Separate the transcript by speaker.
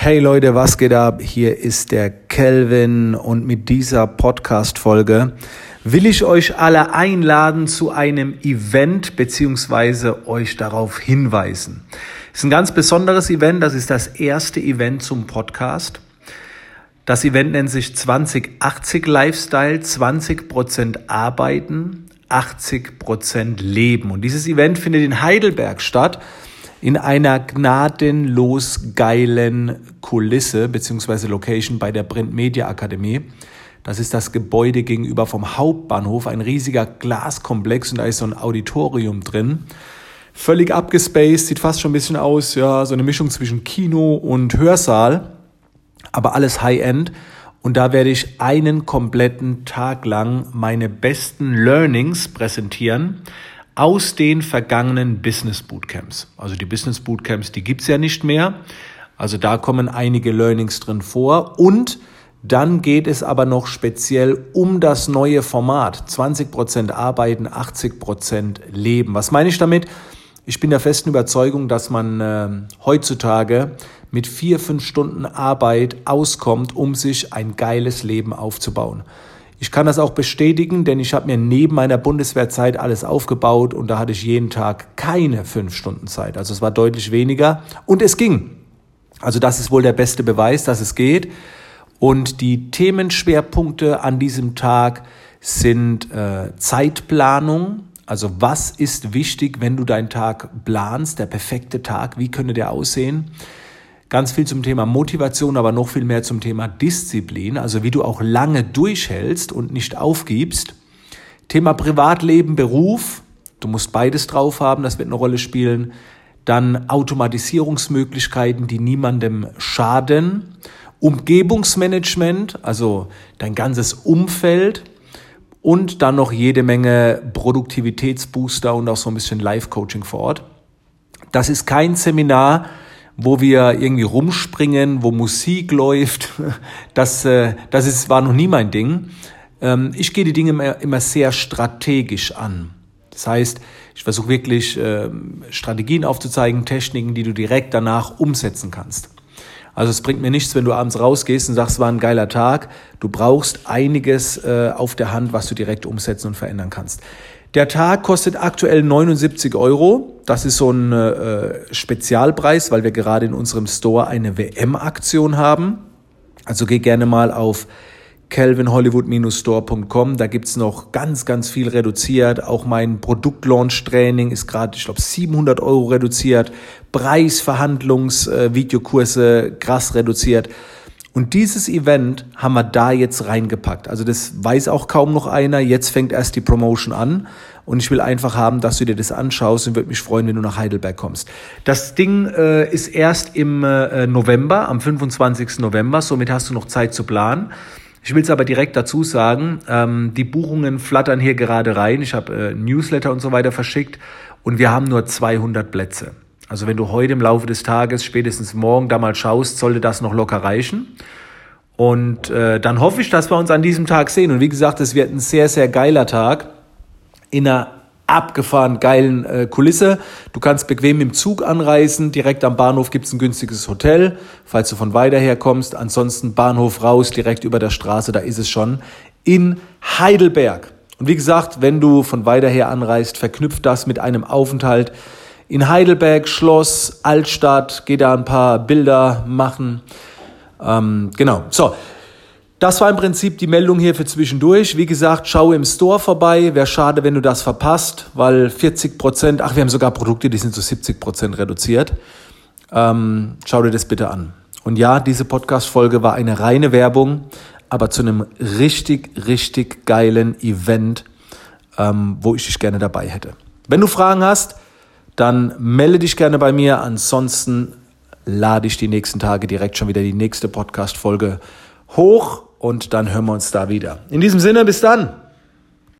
Speaker 1: Hey Leute, was geht ab? Hier ist der Kelvin und mit dieser Podcast-Folge will ich euch alle einladen zu einem Event beziehungsweise euch darauf hinweisen. Es ist ein ganz besonderes Event, das ist das erste Event zum Podcast. Das Event nennt sich 2080 Lifestyle, 20% arbeiten, 80% leben. Und dieses Event findet in Heidelberg statt in einer gnadenlos geilen Kulisse bzw. Location bei der Print Media Akademie. Das ist das Gebäude gegenüber vom Hauptbahnhof, ein riesiger Glaskomplex und da ist so ein Auditorium drin. Völlig abgespaced, sieht fast schon ein bisschen aus, ja, so eine Mischung zwischen Kino und Hörsaal, aber alles High-End. Und da werde ich einen kompletten Tag lang meine besten Learnings präsentieren aus den vergangenen Business Bootcamps. Also die Business Bootcamps, die gibt's ja nicht mehr. Also da kommen einige Learnings drin vor. Und dann geht es aber noch speziell um das neue Format. 20% arbeiten, 80% leben. Was meine ich damit? Ich bin der festen Überzeugung, dass man äh, heutzutage mit vier, fünf Stunden Arbeit auskommt, um sich ein geiles Leben aufzubauen. Ich kann das auch bestätigen, denn ich habe mir neben meiner Bundeswehrzeit alles aufgebaut und da hatte ich jeden Tag keine fünf Stunden Zeit. Also es war deutlich weniger und es ging. Also das ist wohl der beste Beweis, dass es geht. Und die Themenschwerpunkte an diesem Tag sind äh, Zeitplanung. Also was ist wichtig, wenn du deinen Tag planst, der perfekte Tag, wie könnte der aussehen? Ganz viel zum Thema Motivation, aber noch viel mehr zum Thema Disziplin, also wie du auch lange durchhältst und nicht aufgibst. Thema Privatleben, Beruf, du musst beides drauf haben, das wird eine Rolle spielen. Dann Automatisierungsmöglichkeiten, die niemandem schaden. Umgebungsmanagement, also dein ganzes Umfeld. Und dann noch jede Menge Produktivitätsbooster und auch so ein bisschen Live-Coaching vor Ort. Das ist kein Seminar, wo wir irgendwie rumspringen, wo Musik läuft. Das, äh, das ist, war noch nie mein Ding. Ähm, ich gehe die Dinge immer, immer sehr strategisch an. Das heißt, ich versuche wirklich ähm, Strategien aufzuzeigen, Techniken, die du direkt danach umsetzen kannst. Also es bringt mir nichts, wenn du abends rausgehst und sagst, es war ein geiler Tag. Du brauchst einiges äh, auf der Hand, was du direkt umsetzen und verändern kannst. Der Tag kostet aktuell 79 Euro. Das ist so ein äh, Spezialpreis, weil wir gerade in unserem Store eine WM-Aktion haben. Also geh gerne mal auf calvinhollywood-store.com. Da gibt's noch ganz, ganz viel reduziert. Auch mein Produktlaunch-Training ist gerade, ich glaube, 700 Euro reduziert. Preisverhandlungs, äh, krass reduziert. Und dieses Event haben wir da jetzt reingepackt. Also das weiß auch kaum noch einer. Jetzt fängt erst die Promotion an. Und ich will einfach haben, dass du dir das anschaust und würde mich freuen, wenn du nach Heidelberg kommst. Das Ding äh, ist erst im äh, November, am 25. November. Somit hast du noch Zeit zu planen. Ich will es aber direkt dazu sagen, ähm, die Buchungen flattern hier gerade rein. Ich habe äh, Newsletter und so weiter verschickt und wir haben nur 200 Plätze. Also wenn du heute im Laufe des Tages, spätestens morgen da mal schaust, sollte das noch locker reichen. Und äh, dann hoffe ich, dass wir uns an diesem Tag sehen. Und wie gesagt, es wird ein sehr, sehr geiler Tag in einer abgefahren geilen äh, Kulisse. Du kannst bequem im Zug anreisen. Direkt am Bahnhof gibt's ein günstiges Hotel, falls du von weiter her kommst. Ansonsten Bahnhof raus, direkt über der Straße, da ist es schon in Heidelberg. Und wie gesagt, wenn du von weiter her anreist, verknüpft das mit einem Aufenthalt in Heidelberg, Schloss, Altstadt, geh da ein paar Bilder machen. Ähm, genau. So. Das war im Prinzip die Meldung hier für zwischendurch. Wie gesagt, schau im Store vorbei. Wäre schade, wenn du das verpasst, weil 40 Prozent, ach, wir haben sogar Produkte, die sind zu 70 Prozent reduziert. Ähm, schau dir das bitte an. Und ja, diese Podcast-Folge war eine reine Werbung, aber zu einem richtig, richtig geilen Event, ähm, wo ich dich gerne dabei hätte. Wenn du Fragen hast, dann melde dich gerne bei mir. Ansonsten lade ich die nächsten Tage direkt schon wieder die nächste Podcast-Folge hoch und dann hören wir uns da wieder. In diesem Sinne, bis dann.